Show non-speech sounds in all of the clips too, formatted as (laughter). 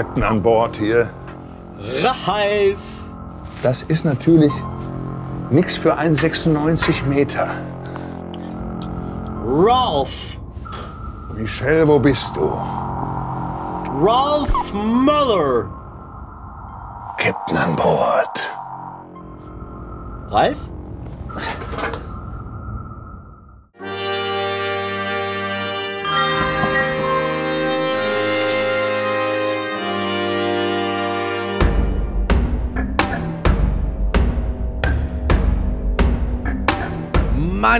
Captain an Bord hier. Ralf! Das ist natürlich nichts für einen 96 Meter. Ralph! Michelle, wo bist du? Ralph Muller! Captain an Bord. Ralf?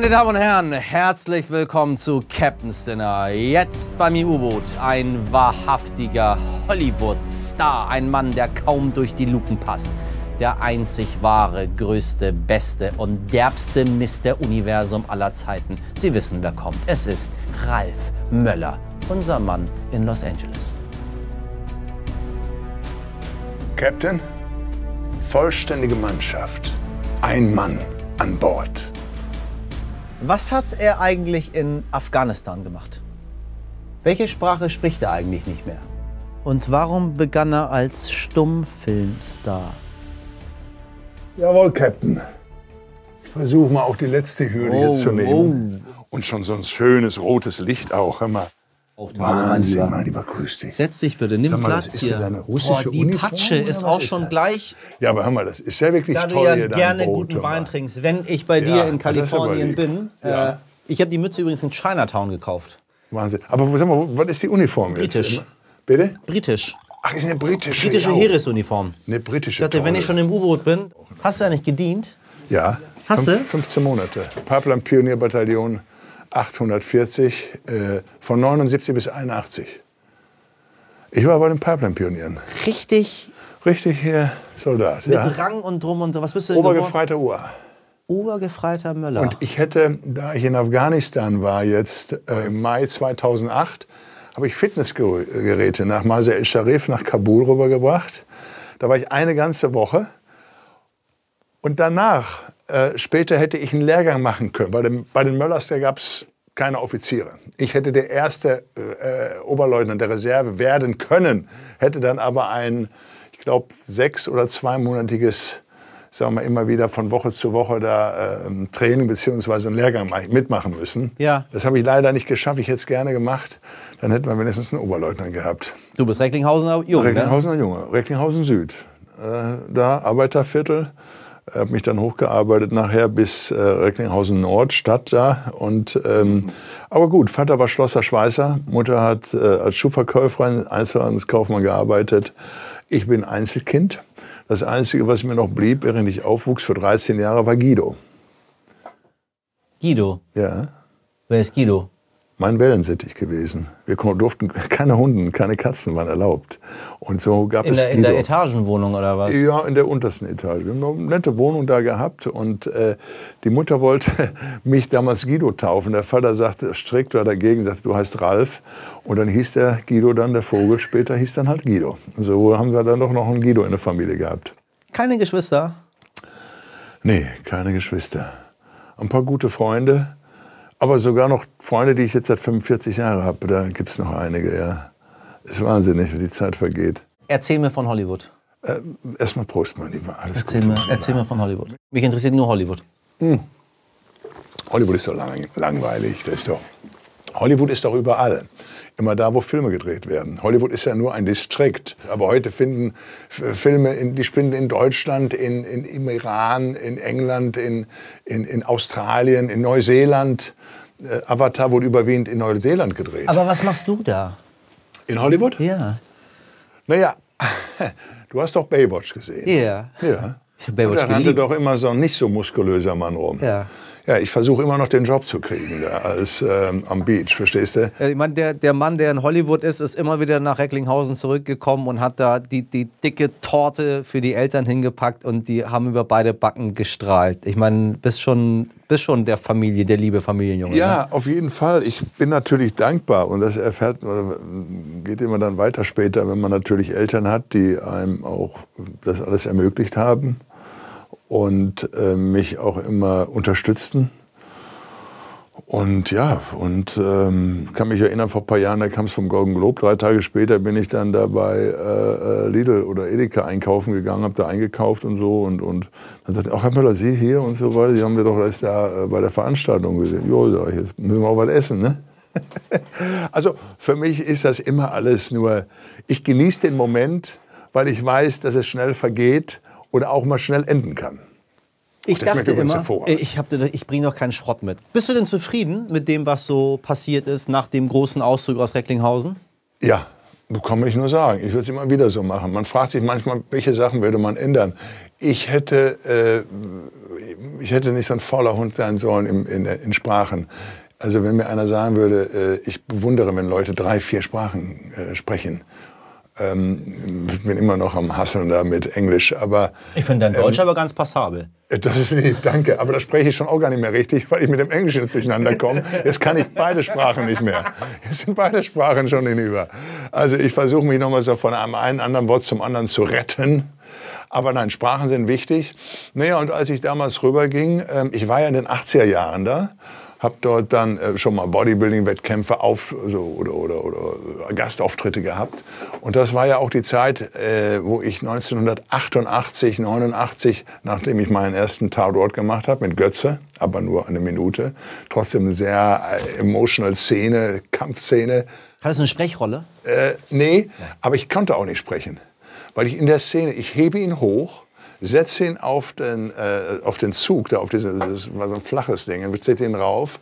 Meine Damen und Herren, herzlich willkommen zu Captain's Dinner. Jetzt beim U-Boot ein wahrhaftiger Hollywood-Star. Ein Mann, der kaum durch die Luken passt. Der einzig wahre, größte, beste und derbste Mr. Universum aller Zeiten. Sie wissen, wer kommt. Es ist Ralf Möller, unser Mann in Los Angeles. Captain, vollständige Mannschaft. Ein Mann an Bord. Was hat er eigentlich in Afghanistan gemacht? Welche Sprache spricht er eigentlich nicht mehr? Und warum begann er als Stummfilmstar? Jawohl, Captain. Ich versuche mal auf die letzte Hürde Oh, jetzt zu nehmen. Und schon so ein schönes rotes Licht auch. Hör mal. Auf Wahnsinn, mein Lieber, grüß dich. Setz dich bitte, nimm mal, Platz hier. Boah, die Uniform Patsche ist auch ist schon das? gleich, Ja, aber hör mal, das ist ja wirklich da du toll ja hier dein gerne Boot, guten. Wein trinkst. Wenn ich bei dir Ja, in Kalifornien bin, Ja. äh, ich habe die Mütze übrigens in Chinatown gekauft. Wahnsinn. Aber sag mal, was ist die Uniform jetzt? Britisch. Bitte? Britisch. Ach, ist eine britische. Britische ja. Heeresuniform. Eine Ich britische. dachte, wenn ich schon im U-Boot bin, hast du ja nicht gedient? Ja. Hast du? 15 Monate. Pipeline Pionierbataillon 840 äh, von 79 bis 81. Ich war bei den Pipeline Pionieren. Richtig Richtig hier Soldat. mit Ja. Rang und drum und was bist du denn? Obergefreiter UA. Obergefreiter Möller. Und ich hätte, da ich in Afghanistan war jetzt äh, im Mai 2008, habe ich Fitnessgeräte nach Masr el-Sharif, nach Kabul rübergebracht. Da war ich eine ganze Woche. Und danach, äh, später hätte ich einen Lehrgang machen können. Bei, dem, bei den Möllers, da gab es keine Offiziere. Ich hätte der erste äh, Oberleutnant der Reserve werden können, hätte dann aber ein, ich glaube, sechs- oder zweimonatiges, sagen wir immer wieder von Woche zu Woche da äh, Training bzw. einen Lehrgang ma- mitmachen müssen. Ja. Das habe ich leider nicht geschafft. Ich hätte es gerne gemacht. Dann hätten wir mindestens einen Oberleutnant gehabt. du bist Recklinghausener Jung, ne? Recklinghausener Junge, Recklinghausen Süd. Äh, da Arbeiterviertel. Habe mich dann hochgearbeitet nachher bis äh, Recklinghausen Nord, Stadt da. Und, ähm, aber gut, Vater war Schlosser Schweißer, Mutter hat äh, als Schuhverkäuferin, Einzelhandelskaufmann gearbeitet. Ich bin Einzelkind. Das Einzige, was mir noch blieb, während ich aufwuchs für 13 Jahre, war Guido. Guido. Ja, Wer ist Guido? Mein Wellensittich gewesen. Wir durften, (laughs) keine Hunden, keine Katzen waren erlaubt. Und so gab In es der, in der Etagenwohnung oder was? Ja, in der untersten Etage. Wir haben eine nette Wohnung da gehabt und äh, die Mutter wollte (laughs) mich damals Guido taufen. Der Vater sagte, strikt war dagegen, sagte, du heißt Ralf. Und dann hieß der Guido dann, der Vogel, später hieß dann halt Guido. Und so haben wir dann doch noch einen Guido in der Familie gehabt. Keine Geschwister? Nee, keine Geschwister. Ein paar gute Freunde, aber sogar noch Freunde, die ich jetzt seit 45 Jahren habe. Da gibt es noch einige, ja. Ist wahnsinnig, wie die Zeit vergeht. Erzähl mir von Hollywood. Äh, Erstmal Prost, mein Lieber. Alles Erzähl, Gute, mir, erzähl mir von Hollywood. Mich interessiert nur Hollywood. Hollywood ist doch lang, langweilig. Das ist doch, Hollywood ist doch überall. Immer da, wo Filme gedreht werden. Hollywood ist ja nur ein Distrikt. Aber heute finden Filme, in, die spielen in Deutschland, in, in, im Iran, in England, in, in, in Australien, in Neuseeland. Äh, Avatar wurde überwiegend in Neuseeland gedreht. Aber was machst du da? in Hollywood? Ja. Naja, (laughs) du hast doch Baywatch gesehen. Ja. Ja. Hab Baywatch Und da rannte doch immer so ein nicht so muskulöser Mann rum. Ja. Ja, ich versuche immer noch den Job zu kriegen da als ähm, am Beach, verstehst du? Ich meine, der, der Mann, der in Hollywood ist, ist immer wieder nach Recklinghausen zurückgekommen und hat da die, die dicke Torte für die Eltern hingepackt und die haben über beide Backen gestrahlt. Ich meine, bist schon, bist schon der Familie, der liebe Familienjunge. Ja, Ne? auf jeden Fall. Ich bin natürlich dankbar und das erfährt geht immer dann weiter später, wenn man natürlich Eltern hat, die einem auch das alles ermöglicht haben und äh, mich auch immer unterstützten. Und ja, und ähm, kann mich erinnern, vor ein paar Jahren, da kam es vom Golden Globe. Drei Tage später bin ich dann da bei äh, äh Lidl oder Edeka einkaufen gegangen, habe da eingekauft und so. Und, und dann sagte ach Herr Müller, Sie hier und so weiter, Sie haben wir doch erst da äh, bei der Veranstaltung gesehen. Jo, sag ich, jetzt müssen wir auch was essen, ne? (laughs) also für mich ist das immer alles nur, ich genieße den Moment, weil ich weiß, dass es schnell vergeht oder auch mal schnell enden kann. Ich dachte immer, ich, ich bringe doch keinen Schrott mit. Bist du denn zufrieden mit dem, was so passiert ist nach dem großen Auszug aus Recklinghausen? Ja, kann nicht nur sagen. Ich würde es immer wieder so machen. Man fragt sich manchmal, welche Sachen würde man ändern. Ich hätte, äh, ich hätte nicht so ein fauler Hund sein sollen in, in, in Sprachen. Also wenn mir einer sagen würde, äh, ich bewundere, wenn Leute drei, vier Sprachen äh, sprechen. Ähm, ich bin immer noch am Hasseln da mit Englisch, aber... Ich finde dein Deutsch ähm, aber ganz passabel. Äh, das ist, nee, danke, aber das spreche ich schon auch gar nicht mehr richtig, weil ich mit dem Englischen durcheinander komme. Jetzt kann ich beide Sprachen nicht mehr. Jetzt sind beide Sprachen schon hinüber. Also ich versuche mich nochmal so von einem einen anderen Wort zum anderen zu retten. Aber nein, Sprachen sind wichtig. Naja, und als ich damals rüberging, äh, ich war ja in den 80er Jahren da habe dort dann äh, schon mal Bodybuilding-Wettkämpfe auf, so, oder, oder, oder Gastauftritte gehabt. Und das war ja auch die Zeit, äh, wo ich 1988, 89, nachdem ich meinen ersten Tatort gemacht habe mit Götze, aber nur eine Minute, trotzdem eine sehr äh, emotional Szene, Kampfszene. Hattest du eine Sprechrolle? Äh, nee, Nein. aber ich konnte auch nicht sprechen. Weil ich in der Szene, ich hebe ihn hoch setze ihn auf den, äh, auf den Zug, da auf diese, das war so ein flaches Ding, ich setze ihn rauf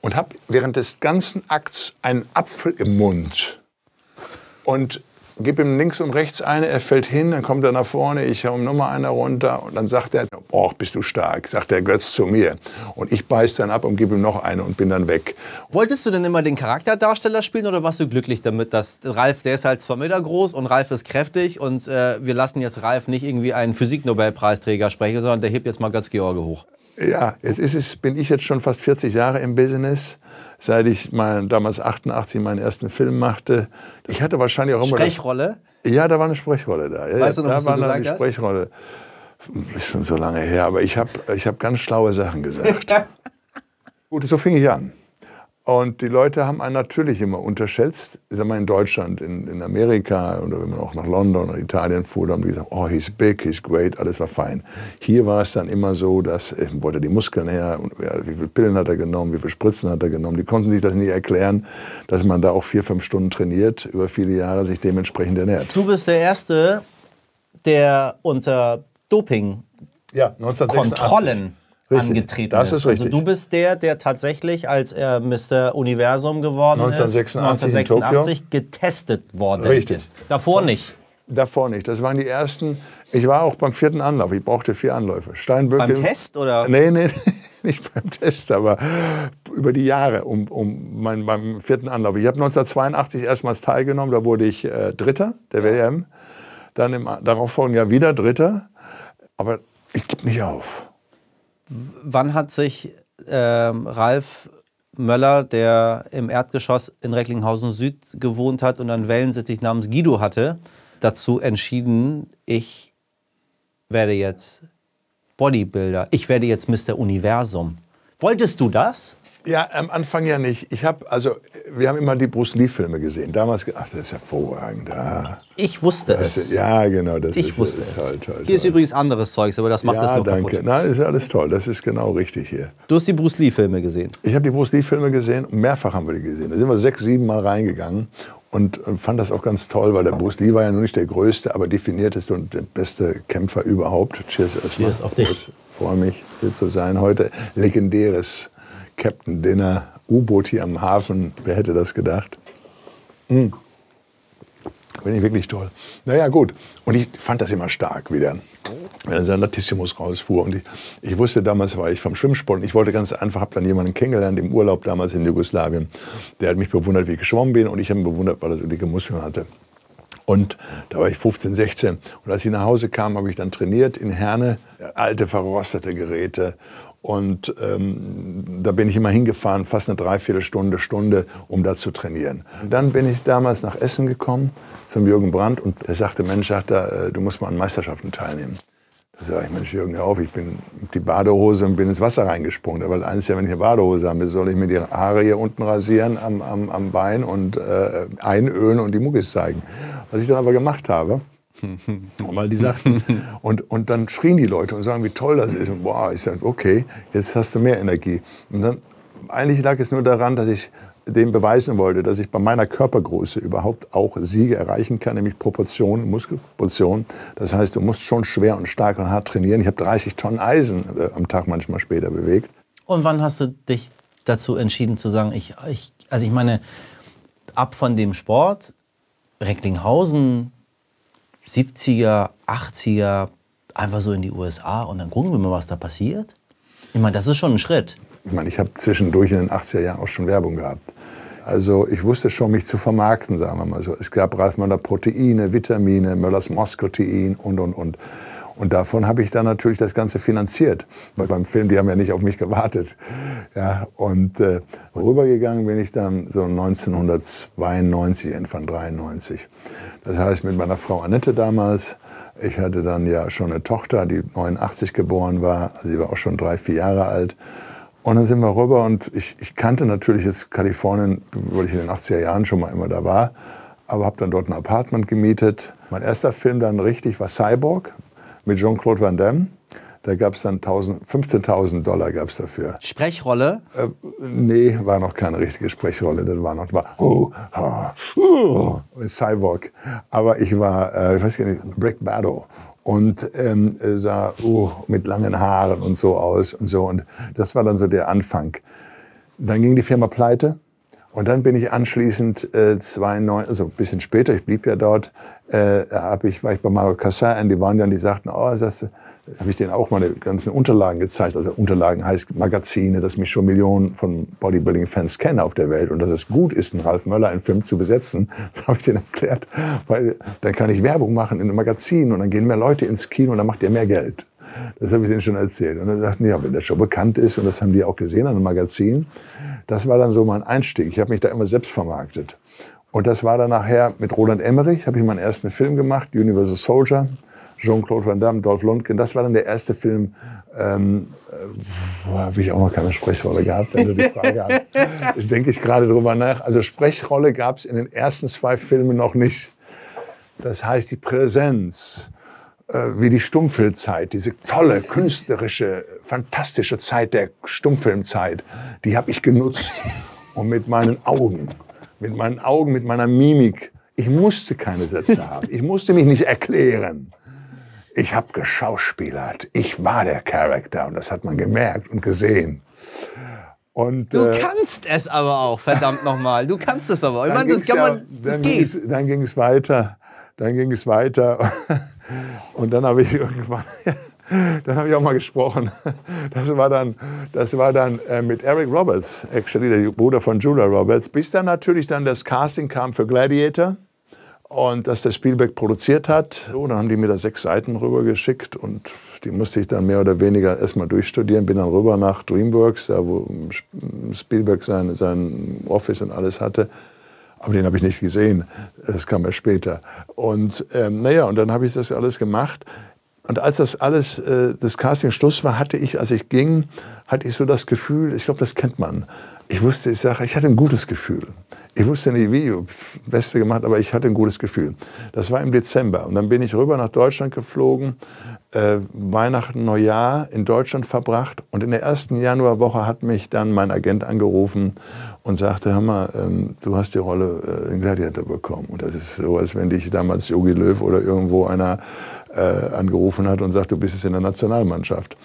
und habe während des ganzen Akts einen Apfel im Mund. Und gib ihm links und rechts eine, er fällt hin, dann kommt er nach vorne, ich hau ihm nochmal eine runter und dann sagt er, boah, bist du stark, sagt der Götz zu mir. Und ich beiß dann ab und gebe ihm noch eine und bin dann weg. Wolltest du denn immer den Charakterdarsteller spielen oder warst du glücklich damit, dass Ralf, der ist halt zwei Meter groß und Ralf ist kräftig und äh, wir lassen jetzt Ralf nicht irgendwie einen Physiknobelpreisträger sprechen, sondern der hebt jetzt mal Götz-George hoch? Ja, jetzt ist es, bin ich jetzt schon fast 40 Jahre im Business seit ich mein, damals 88 meinen ersten Film machte. Ich hatte wahrscheinlich auch immer. Sprechrolle? Das, ja, da war eine Sprechrolle da. Ja, weißt du noch, da was war du gesagt eine Sprechrolle. Das ist schon so lange her, aber ich habe ich hab ganz schlaue Sachen gesagt. (laughs) Gut, so fing ich an. Und die Leute haben einen natürlich immer unterschätzt. Ich sag mal in Deutschland, in, in Amerika oder wenn man auch nach London oder Italien fuhr, haben die gesagt, oh, he's big, he's great, alles war fein. Hier war es dann immer so, dass äh, wollte die Muskeln her, und, ja, wie viele Pillen hat er genommen, wie viele Spritzen hat er genommen. Die konnten sich das nie erklären, dass man da auch vier, fünf Stunden trainiert, über viele Jahre sich dementsprechend ernährt. Du bist der Erste, der unter Doping ja, Kontrollen Richtig. angetreten das ist. ist richtig. Also du bist der, der tatsächlich, als er Mr. Universum geworden 1986 ist, 1986 getestet worden richtig. ist. Davor nicht. Davor nicht. Das waren die ersten. Ich war auch beim vierten Anlauf. Ich brauchte vier Anläufe. Steinböcke. Beim Test oder? Nee, nee, (laughs) nicht beim Test, aber über die Jahre um, um mein, beim vierten Anlauf. Ich habe 1982 erstmals teilgenommen. Da wurde ich äh, Dritter der WM. Dann im darauffolgenden Jahr wieder Dritter. Aber ich gebe nicht auf wann hat sich ähm, Ralf Möller, der im Erdgeschoss in Recklinghausen Süd gewohnt hat und einen Wellensittich namens Guido hatte, dazu entschieden, ich werde jetzt Bodybuilder, ich werde jetzt Mr. Universum. Wolltest du das? Ja, am Anfang ja nicht. Ich habe, also, wir haben immer die Bruce Lee-Filme gesehen. Damals, ach, das ist hervorragend. Ah. Ich wusste das es. ja, genau. Das ich ist, wusste es. Toll, toll, Hier ist übrigens anderes Zeugs, aber das macht ja, das noch danke. kaputt. Nein, ist alles toll. Das ist genau richtig hier. Du hast die Bruce Lee-Filme gesehen? Ich habe die Bruce Lee-Filme gesehen. Mehrfach haben wir die gesehen. Da sind wir sechs, sieben Mal reingegangen und fand das auch ganz toll, weil der Bruce Lee war ja nur nicht der größte, aber definierteste und der beste Kämpfer überhaupt. Cheers erstmal. Cheers auf dich. Ich freue mich, hier zu sein heute. Legendäres Captain Dinner U-Boot hier am Hafen. Wer hätte das gedacht? Hm. Finde ich wirklich toll. Naja, gut. Und ich fand das immer stark wieder, wenn der Latissimus rausfuhr. Und ich, ich, wusste damals, war ich vom Schwimmsport. Und ich wollte ganz einfach, habe dann jemanden kennengelernt im Urlaub damals in Jugoslawien. Der hat mich bewundert, wie ich geschwommen bin. Und ich habe ihn bewundert, weil er so dicke Muskeln hatte. Und da war ich 15, 16. Und als ich nach Hause kam, habe ich dann trainiert in Herne. Alte, verrostete Geräte. Und ähm, da bin ich immer hingefahren, fast eine Dreiviertelstunde, Stunde, um da zu trainieren. Und dann bin ich damals nach Essen gekommen zum Jürgen Brandt und er sagte, Mensch, sagt er, äh, du musst mal an Meisterschaften teilnehmen. Da sage ich, Mensch, Jürgen, hör auf, ich bin die Badehose und bin ins Wasser reingesprungen. Da wollte eins ja, wenn ich eine Badehose habe, soll ich mir die Haare hier unten rasieren am, am, am Bein und äh, einölen und die Muckis zeigen. Was ich dann aber gemacht habe, (laughs) weil die sagten, und, und dann schrien die Leute und sagen, wie toll das ist. Und boah, ich sage, okay, jetzt hast du mehr Energie. Und dann, eigentlich lag es nur daran, dass ich dem beweisen wollte, dass ich bei meiner Körpergröße überhaupt auch Siege erreichen kann, nämlich Proportion, Muskelproportion. Das heißt, du musst schon schwer und stark und hart trainieren. Ich habe 30 Tonnen Eisen äh, am Tag manchmal später bewegt. Und wann hast du dich dazu entschieden zu sagen, ich, ich also ich meine, ab von dem Sport, Recklinghausen, 70er, 80er, einfach so in die USA und dann gucken wir mal, was da passiert? Ich meine, das ist schon ein Schritt. Ich meine, ich habe zwischendurch in den 80er Jahren auch schon Werbung gehabt. Also ich wusste schon, mich zu vermarkten, sagen wir mal so. Es gab Ralf Möller Proteine, Vitamine, Möllers Moskotein und, und, und. Und davon habe ich dann natürlich das Ganze finanziert. Weil beim Film, die haben ja nicht auf mich gewartet. Ja, und äh, rübergegangen bin ich dann so 1992, Anfang 93. Das heißt, mit meiner Frau Annette damals, ich hatte dann ja schon eine Tochter, die 89 geboren war. Also sie war auch schon drei, vier Jahre alt. Und dann sind wir rüber und ich, ich kannte natürlich jetzt Kalifornien, weil ich in den 80er Jahren schon mal immer da war, aber habe dann dort ein Apartment gemietet. Mein erster Film dann richtig war Cyborg mit Jean-Claude Van Damme. Da gab es dann 15.000 Dollar gab's dafür. Sprechrolle? Äh, nee, war noch keine richtige Sprechrolle. Das war noch, war, oh, oh, oh, Cyborg. Aber ich war, äh, ich weiß gar nicht, Brick Bado und ähm, sah uh, mit langen Haaren und so aus und so. Und das war dann so der Anfang. Dann ging die Firma pleite. Und dann bin ich anschließend äh, 2009, also ein bisschen später, ich blieb ja dort, äh, hab ich, war ich bei Mario Cassin, die waren dann, die sagten, oh, das habe ich denen auch meine ganzen Unterlagen gezeigt. Also Unterlagen heißt Magazine, dass mich schon Millionen von Bodybuilding-Fans kennen auf der Welt und dass es gut ist, einen Ralf Möller einen Film zu besetzen. (laughs) Das habe ich denen erklärt, weil dann kann ich Werbung machen in einem Magazin und dann gehen mehr Leute ins Kino und dann macht ihr mehr Geld. Das habe ich denen schon erzählt. Und dann sagten die, ja, wenn der schon bekannt ist, und das haben die auch gesehen an einem Magazin, das war dann so mein Einstieg. Ich habe mich da immer selbst vermarktet. Und das war dann nachher mit Roland Emmerich, habe ich meinen ersten Film gemacht, Universal Soldier. Jean-Claude Van Damme, Dolph Lundgren. Das war dann der erste Film, ähm, habe ich auch noch keine Sprechrolle gehabt, wenn du die Frage hast. (laughs) Ich denke ich gerade drüber nach. Also Sprechrolle gab es in den ersten zwei Filmen noch nicht. Das heißt, die Präsenz, äh, wie die Stummfilmzeit, diese tolle, künstlerische, fantastische Zeit der Stummfilmzeit, die habe ich genutzt. Und mit meinen Augen, mit meinen Augen, mit meiner Mimik. Ich musste keine Sätze (laughs) haben. Ich musste mich nicht erklären. Ich habe geschauspielert. Ich war der Charakter und das hat man gemerkt und gesehen. Und, du äh, kannst es aber auch, verdammt nochmal. Du kannst es aber. Ich meine, das kann man, das geht. dann ging es weiter. Dann ging es weiter. (laughs) Und dann habe ich (laughs) irgendwann, dann habe ich auch mal gesprochen. Das war dann, das war dann äh, mit Eric Roberts, actually der Bruder von Julia Roberts, bis dann natürlich dann das Casting kam für Gladiator und dass der Spielberg produziert hat. So, dann haben die mir da sechs Seiten rübergeschickt und die musste ich dann mehr oder weniger erstmal durchstudieren. Bin dann rüber nach DreamWorks, da wo Spielberg sein, sein Office und alles hatte. Aber den habe ich nicht gesehen. Das kam erst später. Und ähm, naja, und dann habe ich das alles gemacht. Und als das alles, äh, das Casting Schluss war, hatte ich, als ich ging, hatte ich so das Gefühl, ich glaube, das kennt man. Ich wusste, ich sage, ich hatte ein gutes Gefühl. Ich wusste nicht wie, Beste gemacht, aber ich hatte ein gutes Gefühl. Das war im Dezember. Und dann bin ich rüber nach Deutschland geflogen, äh, Weihnachten, Neujahr in Deutschland verbracht. Und in der ersten Januarwoche hat mich dann mein Agent angerufen und sagte, hör mal, ähm, du hast die Rolle äh, in Gladiator bekommen. Und das ist so, als wenn dich damals Jogi Löw oder irgendwo einer äh, angerufen hat und sagt, du bist jetzt in der Nationalmannschaft.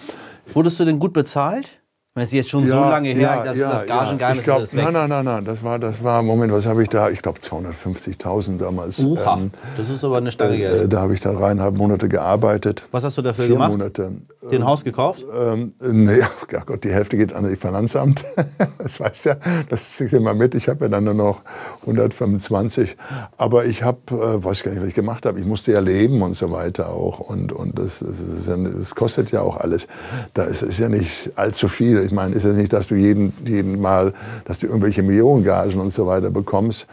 Wurdest du denn gut bezahlt? Das ist jetzt schon ja, so lange her, ja, dass ja, das Gagengeheimnis ja. ist weg. Nein, nein, nein, nein. Das war, das war, Moment, was habe ich da? Ich glaube 250.000 damals. Oha, ähm, das ist aber eine Stange Geld. Äh, da habe ich dann dreieinhalb Monate gearbeitet. Was hast du dafür Vier gemacht? Monate. Den ähm, Haus gekauft? Ähm, nee, (laughs) oh Gott, die Hälfte geht an das Finanzamt. (laughs) das weißt ja, das zieht immer mit. Ich habe ja dann nur noch 125. Aber ich habe, äh, weiß gar nicht, was ich gemacht habe. Ich musste ja leben und so weiter auch. Und, und das, das, ja, das kostet ja auch alles. Da ist, ist ja nicht allzu viel. Ich meine, ist ja nicht, dass du jeden, jeden Mal, dass du irgendwelche Millionengagen und so weiter bekommst,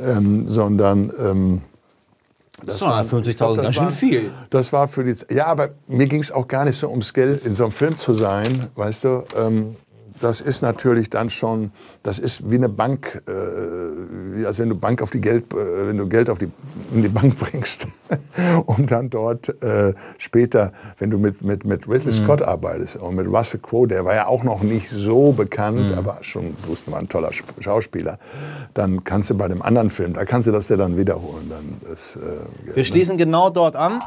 ähm, sondern ähm, Das waren 50.000, ganz schön war- viel. Das war für die. Ja, aber mir ging es auch gar nicht so ums Geld, in so einem Film zu sein, weißt du. Ähm, das ist natürlich dann schon, das ist wie eine Bank, äh, wie, als wenn du Bank auf die Geld, äh, wenn du Geld auf die, in die Bank (laughs) bringst, um dann dort äh, später, wenn du mit, mit, mit Ridley Scott arbeitest und mit Russell Crowe, der war ja auch noch nicht so bekannt, aber schon, wusste war ein toller Sp- Schauspieler, dann kannst du bei dem anderen Film, da kannst du das dir dann wiederholen. Dann das, äh, Wir schließen genau dort an.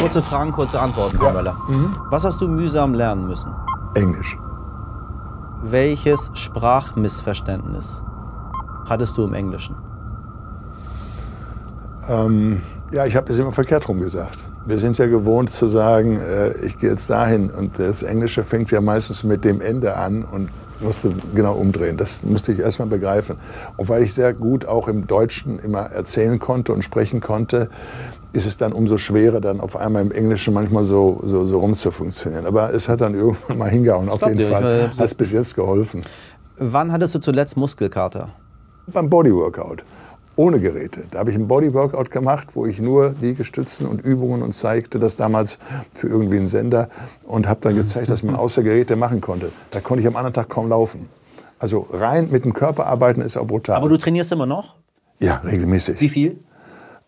Kurze Fragen, kurze Antworten, Herr Möller. Was hast du mühsam lernen müssen? Englisch. Welches Sprachmissverständnis hattest du im Englischen? Ähm, ja, ich habe das immer verkehrt rum gesagt. Wir sind ja gewohnt zu sagen, äh, ich gehe jetzt dahin und das Englische fängt ja meistens mit dem Ende an und musste genau umdrehen. Das musste ich erst mal begreifen. Und weil ich sehr gut auch im Deutschen immer erzählen konnte und sprechen konnte, ist es dann umso schwerer, dann auf einmal im Englischen manchmal so, so, so rumzufunktionieren. Aber es hat dann irgendwann mal hingehauen, auf jeden dir, Fall. Hat es bis jetzt geholfen. Wann hattest du zuletzt Muskelkater? Beim Bodyworkout. Ohne Geräte. Da habe ich ein Bodyworkout gemacht, wo ich nur Liegestützen und Übungen und zeigte das damals für irgendwie einen Sender und habe dann gezeigt, dass man (laughs) außer Geräte machen konnte. Da konnte ich am anderen Tag kaum laufen. Also rein mit dem Körper arbeiten ist auch brutal. Aber du trainierst immer noch? ja, regelmäßig. Wie viel?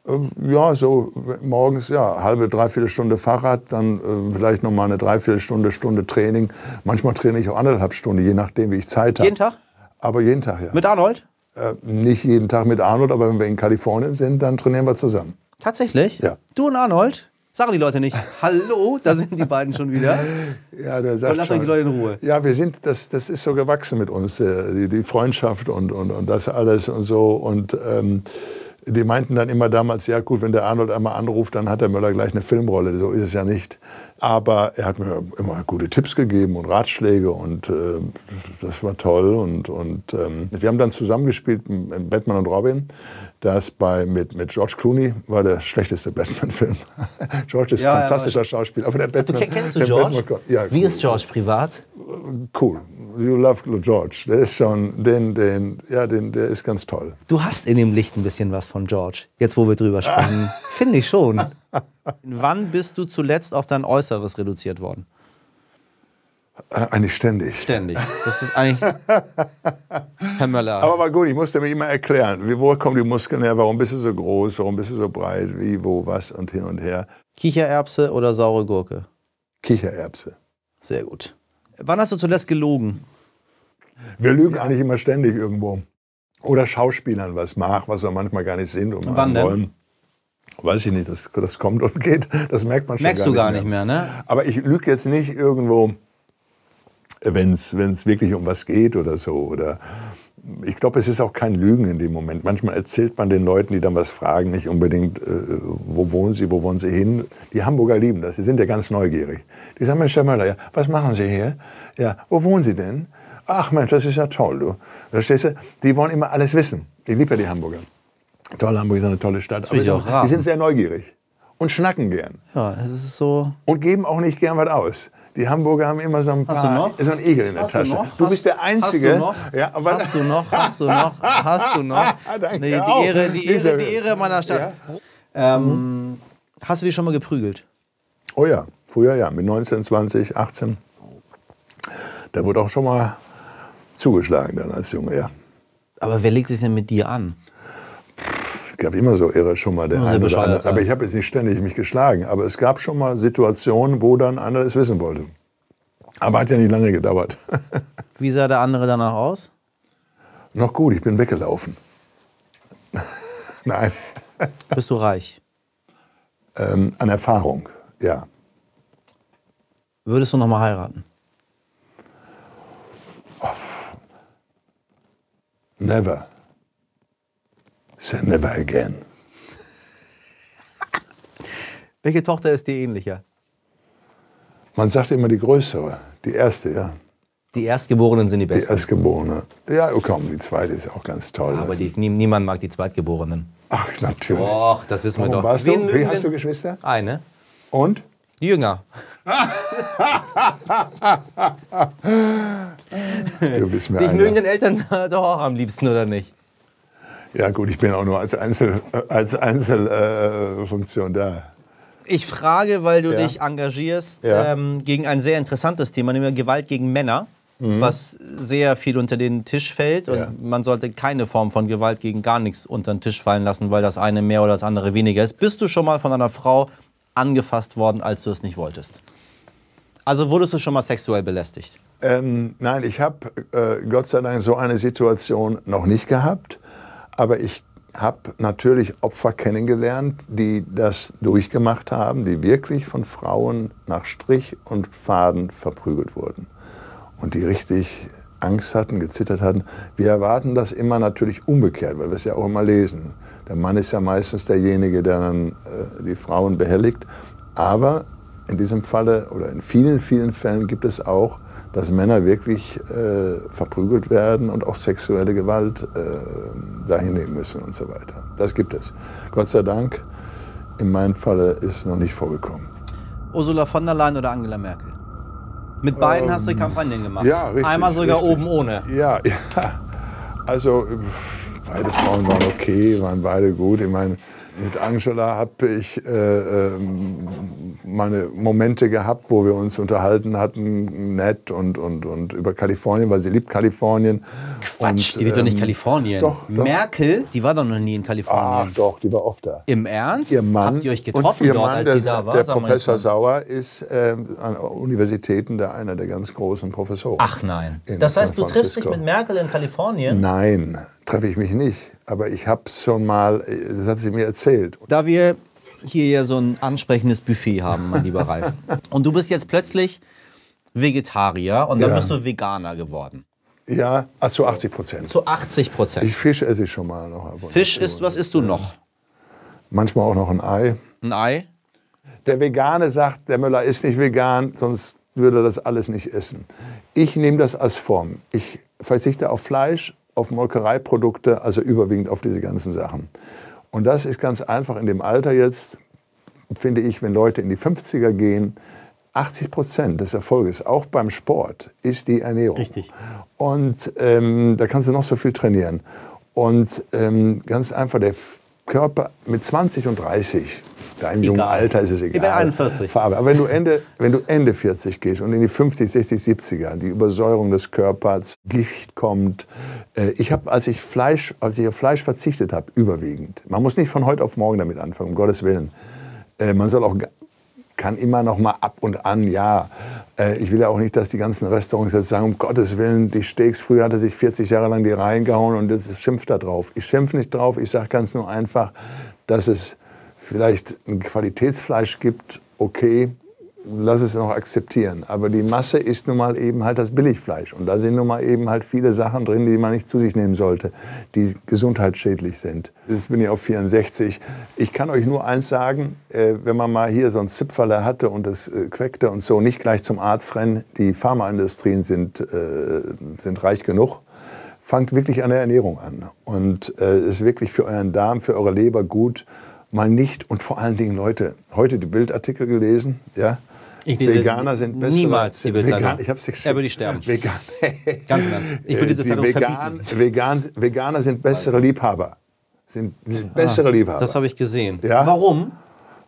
Ähm, Ja, so morgens, ja, halbe, dreiviertel Stunde Fahrrad, dann äh, vielleicht noch mal eine Dreiviertelstunde, Stunde Training. Manchmal trainiere ich auch anderthalb Stunden, je nachdem, wie ich Zeit habe. Jeden Tag? Aber jeden Tag, ja. Mit Arnold? Äh, nicht jeden Tag mit Arnold, aber wenn wir in Kalifornien sind, dann trainieren wir zusammen. Tatsächlich? Ja. Du und Arnold? Sagen die Leute nicht, (laughs) hallo, da sind die beiden schon wieder. (laughs) Ja, der sagt Und lasst euch die Leute in Ruhe. Ja, wir sind, das, das ist so gewachsen mit uns, äh, die, die Freundschaft und, und, und das alles und so. Und ähm, die meinten dann immer damals, ja gut, wenn der Arnold einmal anruft, dann hat der Möller gleich eine Filmrolle. So ist es ja nicht. Aber er hat mir immer gute Tipps gegeben und Ratschläge und äh, das war toll. Und, und ähm, wir haben dann zusammengespielt in Batman und Robin. Das bei, mit, mit George Clooney war der schlechteste Batman-Film. (laughs) George ist Ja, ein ja, fantastischer Schauspieler. Aber der Du Batman, kenn- kennst du George? Batman- ja, Wie ist George privat? Cool. You love George. Der ist schon, den, den, ja, den, der ist ganz toll. Du hast in dem Licht ein bisschen was von George, jetzt wo wir drüber sprechen. (laughs) Finde ich schon. Wann bist du zuletzt auf dein Äußeres reduziert worden? Äh, eigentlich ständig. Ständig. Das ist eigentlich. (laughs) Herr Möller. Aber war gut, ich musste mir immer erklären, wie, wo kommen die Muskeln her, warum bist du so groß, warum bist du so breit, wie, wo, was und hin und her. Kichererbse oder saure Gurke? Kichererbse. Sehr gut. Wann hast du zuletzt gelogen? Wir lügen eigentlich immer ständig irgendwo. Oder Schauspielern was nach, was wir manchmal gar nicht sind und Wann denn? wollen. Weiß ich nicht, das, das kommt und geht. Das merkt man schon Merkst gar du gar nicht nicht mehr, ne? Aber ich lüge jetzt nicht irgendwo, wenn es wirklich um was geht oder so. Oder ich glaube, es ist auch kein Lügen in dem Moment. Manchmal erzählt man den Leuten, die dann was fragen, nicht unbedingt, äh, wo wohnen sie, wo wollen sie hin. Die Hamburger lieben das, die sind ja ganz neugierig. Die sagen, Mensch, Herr Möller, ja, was machen Sie hier? Ja, wo wohnen Sie denn? Ach Mensch, das ist ja toll, du. Verstehst du? Die wollen immer alles wissen. Ich liebe ja die Hamburger. Toll, Hamburg ist eine tolle Stadt. will ich auch raten. die sind sehr neugierig und schnacken gern Ja, es ist so. und geben auch nicht gern was aus. Die Hamburger haben immer so ein paar, Hast du noch? so ein Egel in der Hast du Tasche. noch? Du Hast- bist der Einzige. Hast du noch? Ja, aber hast du noch? Hast du noch? (laughs) Hast du noch? (laughs) Danke Nee, die, auch. Ehre, die, Ehre, die Ehre meiner Stadt. Ähm, hast du dich schon mal geprügelt? Oh ja, früher ja, mit 19, 20, 18. Da wurde auch schon mal zugeschlagen dann als Junge, ja. Aber wer legt sich denn mit dir an? Gab immer so irre schon mal der eine oder andere. Aber ich habe jetzt nicht ständig mich geschlagen. Aber es gab schon mal Situationen, wo dann einer es wissen wollte. Aber hat ja nicht lange gedauert. (laughs) Wie sah der andere danach aus? Noch gut, ich bin weggelaufen. Nein, Bist du reich? ähm, an Erfahrung, ja. Würdest du noch mal heiraten? Never. Say never again. (laughs) Welche Tochter ist dir ähnlicher? Man sagt immer die größere, die erste, ja. Die Erstgeborenen sind die Die besten. Erstgeborene. Ja, oh komm, die zweite ist auch ganz toll. Aber die, nie, niemand mag die Zweitgeborenen. Ach, natürlich. Och, das wissen wir Warum doch. warst Wen du? Wie hast du Geschwister? Eine. Und? Jünger. (laughs) Du bist mir Dich einer. mögen den Eltern (laughs) doch auch am liebsten, oder nicht? Ja gut, ich bin auch nur als, Einzel, als Einzelfunktion äh, da. Ich frage, weil du ja. dich engagierst ja. ähm, gegen ein sehr interessantes Thema, nämlich Gewalt gegen Männer, mhm. was sehr viel unter den Tisch fällt. Und ja. man sollte keine Form von Gewalt gegen gar nichts unter den Tisch fallen lassen, weil das eine mehr oder das andere weniger ist. Bist du schon mal von einer Frau angefasst worden, als du es nicht wolltest? Also wurdest du schon mal sexuell belästigt? Ähm, nein, ich habe äh, Gott sei Dank so eine Situation noch nicht gehabt. Aber ich habe natürlich Opfer kennengelernt, die das durchgemacht haben, die wirklich von Frauen nach Strich und Faden verprügelt wurden. Und die richtig Angst hatten, gezittert hatten. Wir erwarten das immer natürlich umgekehrt, weil wir es ja auch immer lesen. Der Mann ist ja meistens derjenige, der dann äh, die Frauen behelligt. Aber in diesem Falle oder in vielen, vielen Fällen gibt es auch dass Männer wirklich äh, verprügelt werden und auch sexuelle Gewalt äh, dahin nehmen müssen und so weiter. Das gibt es. Gott sei Dank, in meinem Falle ist es noch nicht vorgekommen. Ursula von der Leyen oder Angela Merkel? Mit beiden ähm, hast du Kampagnen gemacht. Ja, richtig. Einmal sogar richtig. oben ohne. Ja, ja. Also beide Frauen waren okay, waren beide gut. Ich meine, mit Angela habe ich äh, äh, meine Momente gehabt, wo wir uns unterhalten hatten, nett und, und, und über Kalifornien, weil sie liebt Kalifornien. Quatsch, und, die wird ähm, doch nicht ähm, Kalifornien. Doch, doch, Merkel, die war doch noch nie in Kalifornien. Ach doch, die war oft da. Im Ernst? Ihr Mann, Habt ihr euch getroffen dort, Mann, als der, sie da war? Der Professor Sauer ist äh, an Universitäten der, einer der ganz großen Professoren. Ach nein. Das heißt, du triffst dich mit Merkel in Kalifornien? Nein, treffe ich mich nicht. Aber ich habe es schon mal, das hat sie mir erzählt. Da wir hier ja so ein ansprechendes Buffet haben, mein lieber Ralf. (laughs) Und du bist jetzt plötzlich Vegetarier und dann ja. bist du Veganer geworden. Ja, also zu 80 Prozent. Zu 80 Prozent. Ich Fisch esse ich schon mal noch. Fisch ist, was isst du noch? Manchmal auch noch ein Ei. Ein Ei? Der Vegane sagt, der Müller ist nicht vegan, sonst würde er das alles nicht essen. Ich nehme das als Form. Ich verzichte auf Fleisch, auf Molkereiprodukte, also überwiegend auf diese ganzen Sachen. Und das ist ganz einfach in dem Alter jetzt, finde ich, wenn Leute in die 50er gehen, 80 Prozent des Erfolges, auch beim Sport, ist die Ernährung. Richtig. Und ähm, da kannst du noch so viel trainieren. Und ähm, ganz einfach, der Körper mit 20 und 30 deinem jungen Alter ist es egal. Ich bin 41. Farbe. Aber wenn du, Ende, wenn du Ende 40 gehst und in die 50, 60, 70er, die Übersäuerung des Körpers, Gicht kommt. Äh, ich habe, als ich Fleisch, als ich auf Fleisch verzichtet habe, überwiegend. Man muss nicht von heute auf morgen damit anfangen, um Gottes Willen. Äh, man soll auch kann immer noch mal ab und an, ja. Äh, ich will ja auch nicht, dass die ganzen Restaurants jetzt sagen, um Gottes Willen, die Steaks, früher hat er sich 40 Jahre lang die reingehauen und jetzt schimpft er drauf. Ich schimpfe nicht drauf, ich sage ganz nur einfach, dass es vielleicht ein Qualitätsfleisch gibt, okay, lass es noch akzeptieren. Aber die Masse ist nun mal eben halt das Billigfleisch. Und da sind nun mal eben halt viele Sachen drin, die man nicht zu sich nehmen sollte, die gesundheitsschädlich sind. Jetzt bin ich auf 64. Ich kann euch nur eins sagen, äh, wenn man mal hier so ein Zipferle hatte und das äh, queckte und so, nicht gleich zum Arzt rennen. Die Pharmaindustrien sind, äh, sind reich genug. Fangt wirklich an der Ernährung an. Und es ist wirklich für euren Darm, für eure Leber gut, mal nicht. Und vor allen Dingen, Leute, heute die Bildartikel gelesen, ja. Veganer sind besser. Niemals die Bildzeitung. Ich hab's nicht Er würde ich sterben. Vegan (laughs) Ganz im Ernst. Ich würde diese die Vegan, Vegan, Veganer sind bessere Liebhaber. Sind bessere ah, Liebhaber. Das habe ich gesehen. Ja? Warum?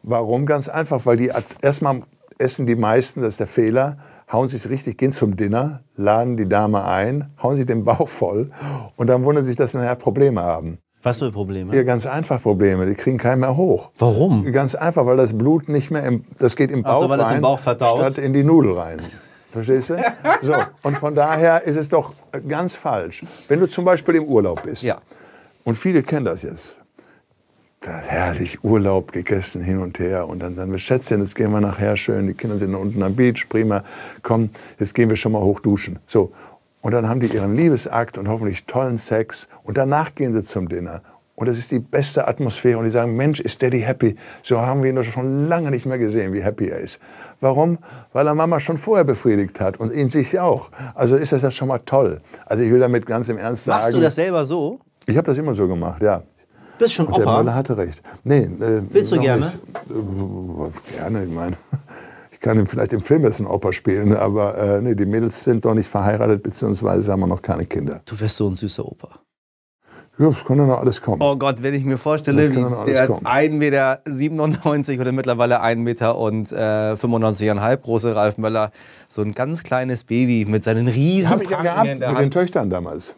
Warum? Ganz einfach, weil die erstmal essen die meisten, das ist der Fehler, hauen sich richtig, gehen zum Dinner, laden die Dame ein, hauen sich den Bauch voll und dann wundern sich, dass wir nachher Probleme haben. Was für Probleme? Ja, ganz einfach Probleme. Die kriegen keinen mehr hoch. Warum? Ganz einfach, weil das Blut nicht mehr im, das geht im Bauch so, weil rein, im Bauch verdaut. statt in die Nudel rein. Verstehst du? (laughs) So. Und von daher ist es doch ganz falsch. Wenn du zum Beispiel im Urlaub bist. Ja. Und viele kennen das jetzt. Da herrlich Urlaub gegessen hin und her und dann sagen wir Schätzchen, jetzt gehen wir nachher schön, die Kinder sind unten am Beach, prima, komm, jetzt gehen wir schon mal hoch duschen. So, und dann haben die ihren Liebesakt und hoffentlich tollen Sex. Und danach gehen sie zum Dinner. Und das ist die beste Atmosphäre. Und die sagen, Mensch, ist Daddy happy? So haben wir ihn doch schon lange nicht mehr gesehen, wie happy er ist. Warum? Weil er Mama schon vorher befriedigt hat und ihn sich auch. Also ist das ja schon mal toll. Also ich will damit ganz im Ernst sagen. Machst du das selber so? Ich habe das immer so gemacht, ja. Bist schon und Der Müller hatte recht. Nee, äh, Willst du gerne? Nicht. Äh, gerne, ich meine kann vielleicht im Film jetzt einen Opa spielen, aber äh, nee, die Mädels sind doch nicht verheiratet, beziehungsweise haben wir noch keine Kinder. Du wärst so ein süßer Opa. Ja, das kann ja noch alles kommen. Oh Gott, wenn ich mir vorstelle, wie der kommen. 1,97 Meter oder mittlerweile 1 Meter und äh, 95,5 große Ralf Möller, so ein ganz kleines Baby mit seinen riesen habe ich ja gehabt in mit den. Töchtern damals.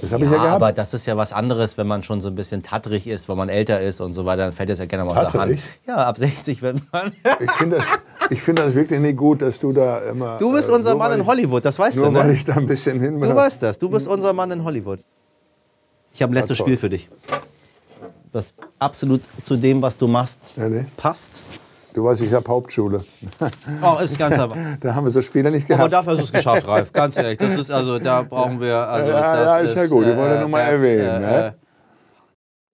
Das habe Ja, ich ja gehabt. aber das ist ja was anderes, wenn man schon so ein bisschen tattrig ist, wenn man älter ist und so weiter, dann fällt das ja gerne mal aus der Hand. Ja, ab 60 wird man. Ich finde das, (laughs) ich find das wirklich nicht gut, dass du da immer. Du bist äh, unser nur Mann weil in Hollywood, das weißt Nur du, weil ne? ich da ein bisschen hin Du weißt das, du bist unser Mann in Hollywood. Ich habe ein letztes. Spiel für dich. Das absolut zu dem, was du machst, Ehrlich? passt. Du weißt, ich habe Hauptschule. (laughs) Oh, ist ganz einfach. (laughs) Da haben wir so Spiele nicht Aber gehabt. dafür ist es geschafft, Ralf. (laughs) Ganz ehrlich. Das ist also, da brauchen wir. Also, Ja, das ja, ist ja gut. Ich wollte nur mal erwähnen, ne?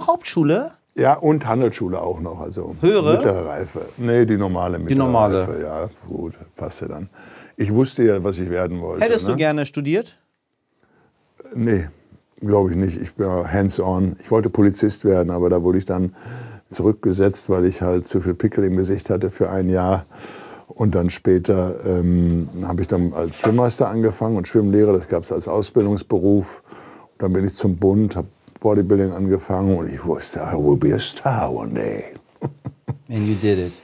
Hauptschule? Ja, und Handelsschule auch noch. Also Höhere? Mittlere Reife. Nee, die normale mittlere normale. Reife. Ja, gut, passt ja dann. Ich wusste ja, was ich werden wollte. Hättest ne? du gerne studiert? Nee, glaube ich nicht. Ich bin hands-on. Ich wollte Polizist werden, aber da wurde ich dann zurückgesetzt, weil ich halt zu viel Pickel im Gesicht hatte für ein Jahr. Und dann später ähm, habe ich dann als Schwimmmeister angefangen und Schwimmlehrer, das gab es als Ausbildungsberuf. Und dann bin ich zum Bund, habe Bodybuilding angefangen und ich wusste, I will be a star one day. And you did it.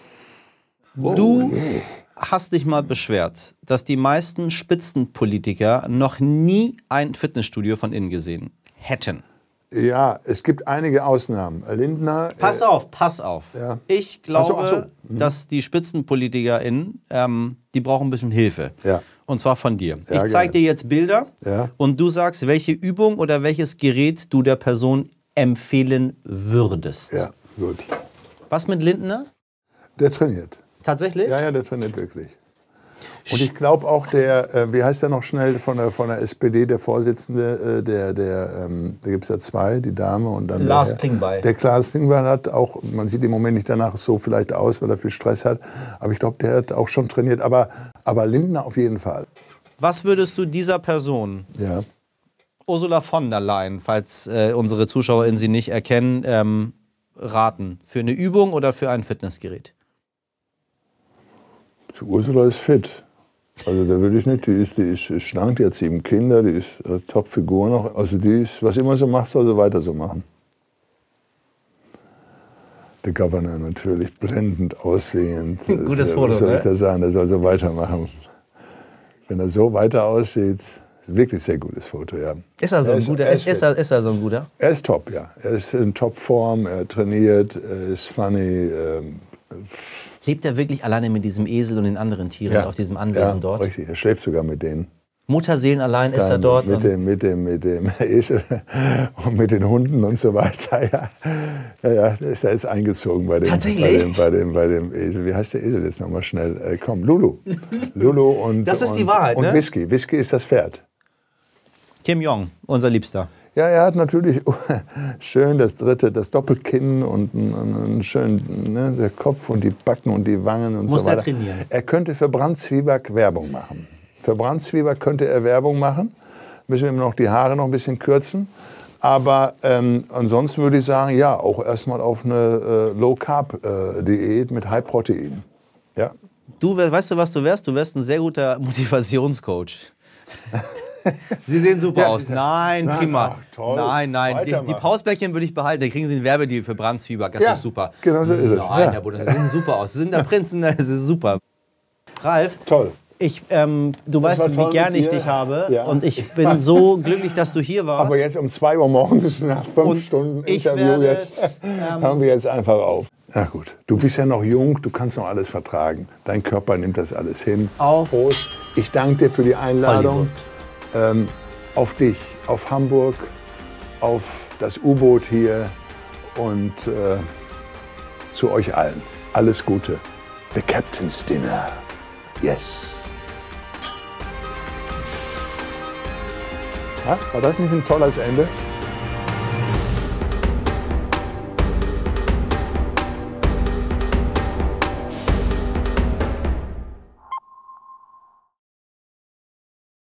Du hast dich mal beschwert, dass die meisten Spitzenpolitiker noch nie ein Fitnessstudio von innen gesehen hätten. Ja, es gibt einige Ausnahmen. Lindner. Pass äh, auf, pass auf. Ja. Ich Ach so, glaube, ach so. Mhm. dass die SpitzenpolitikerInnen, ähm, die brauchen ein bisschen Hilfe. Ja. Und zwar von dir. Ja, ich zeige dir jetzt Bilder Ja. und du sagst, welche Übung oder welches Gerät du der Person empfehlen würdest. Ja, gut. Was mit Lindner? Der trainiert. Tatsächlich? Ja, ja, der trainiert wirklich. Und ich glaube auch der, äh, wie heißt der noch schnell von der, von der SPD, der Vorsitzende, äh, der, der, ähm, da gibt es ja zwei, die Dame und dann Lars der, Klingbeil. Der Lars Klingbeil hat auch, man sieht im Moment nicht danach so vielleicht aus, weil er viel Stress hat, aber ich glaube, der hat auch schon trainiert, aber, aber Lindner auf jeden Fall. Was würdest du dieser Person, Ja. Ursula von der Leyen, falls äh, unsere ZuschauerInnen sie nicht erkennen, ähm, raten? Für eine Übung oder für ein Fitnessgerät? Die Ursula ist fit. Also da würde ich nicht, die ist, die ist schlank, die hat sieben Kinder, die ist äh, Top-Figur noch. Also die ist, was immer so macht, soll sie weiter so machen. Der Governor natürlich blendend aussehend. (laughs) Gutes Äh, Foto, Was soll ich ne? da sagen? Der soll so weitermachen. Wenn er so weiter aussieht, ist ein wirklich sehr gutes Foto, ja. Ist er so Er ein ist- guter? er Ist, ist ist, er, ist er so ein guter? Er ist top, ja. Er ist in Topform, er trainiert, er ist funny. Ähm, Lebt er wirklich alleine mit diesem Esel und den anderen Tieren auf diesem Anwesen ja, dort? Richtig, er schläft sogar mit denen. Mutterseelen allein ist er dort. Mit und- dem, mit, dem, mit dem (laughs) Esel und mit den Hunden und so weiter. Ja, ja, ja der ist da jetzt eingezogen bei dem, bei dem, bei dem, bei dem Esel. Wie heißt der Esel jetzt nochmal schnell? Äh, komm, Lulu. (laughs) Lulu und, Das ist und, die Wahrheit, und ne? Whisky. Whisky ist das Pferd. Kim Jong, unser Liebster. Ja, er hat natürlich (laughs) schön das dritte, das Doppelkinn und einen, schönen ne, der Kopf und die Backen und die Wangen und Muss so er weiter. trainieren? Er könnte für Brand Zwieback Werbung machen. Für Brand Zwieback könnte er Werbung machen. Müssen wir ihm noch die Haare noch ein bisschen kürzen. Aber ähm, ansonsten würde ich sagen, ja, auch erstmal auf eine äh, Low-Carb-Diät mit High-Protein. Ja. Du, we- weißt du, was du wärst? Du wärst ein sehr guter (laughs) Motivationscoach. (laughs) Sie sehen super Ja. aus. Nein, Nein, prima. ach, toll. Nein, nein. Die, die. Pausbäckchen würde ich behalten. Da kriegen Sie einen Werbedeal für Brandzwieback. Das Ja, ist super. genau so ist es. Nein, Ja. Herr Bruder, Sie sehen super aus. Sie sind der Prinzen, das ist super. Ralf, Toll. ich, ähm, du war weißt, wie gerne ich dich habe. Ja. Und ich bin so glücklich, dass du hier warst. Aber jetzt um 2 Uhr morgens nach fünf Und Stunden ich Interview, werde, jetzt hören wir jetzt einfach auf. Na gut, du bist ja noch jung, du kannst noch alles vertragen. Dein Körper nimmt das alles hin. Auf Prost. Ich danke dir für die Einladung. Ähm, auf dich, auf Hamburg, auf das U-Boot hier und äh, zu euch allen. Alles Gute. The Captain's Dinner. Yes. Ja, war das nicht ein tolles Ende?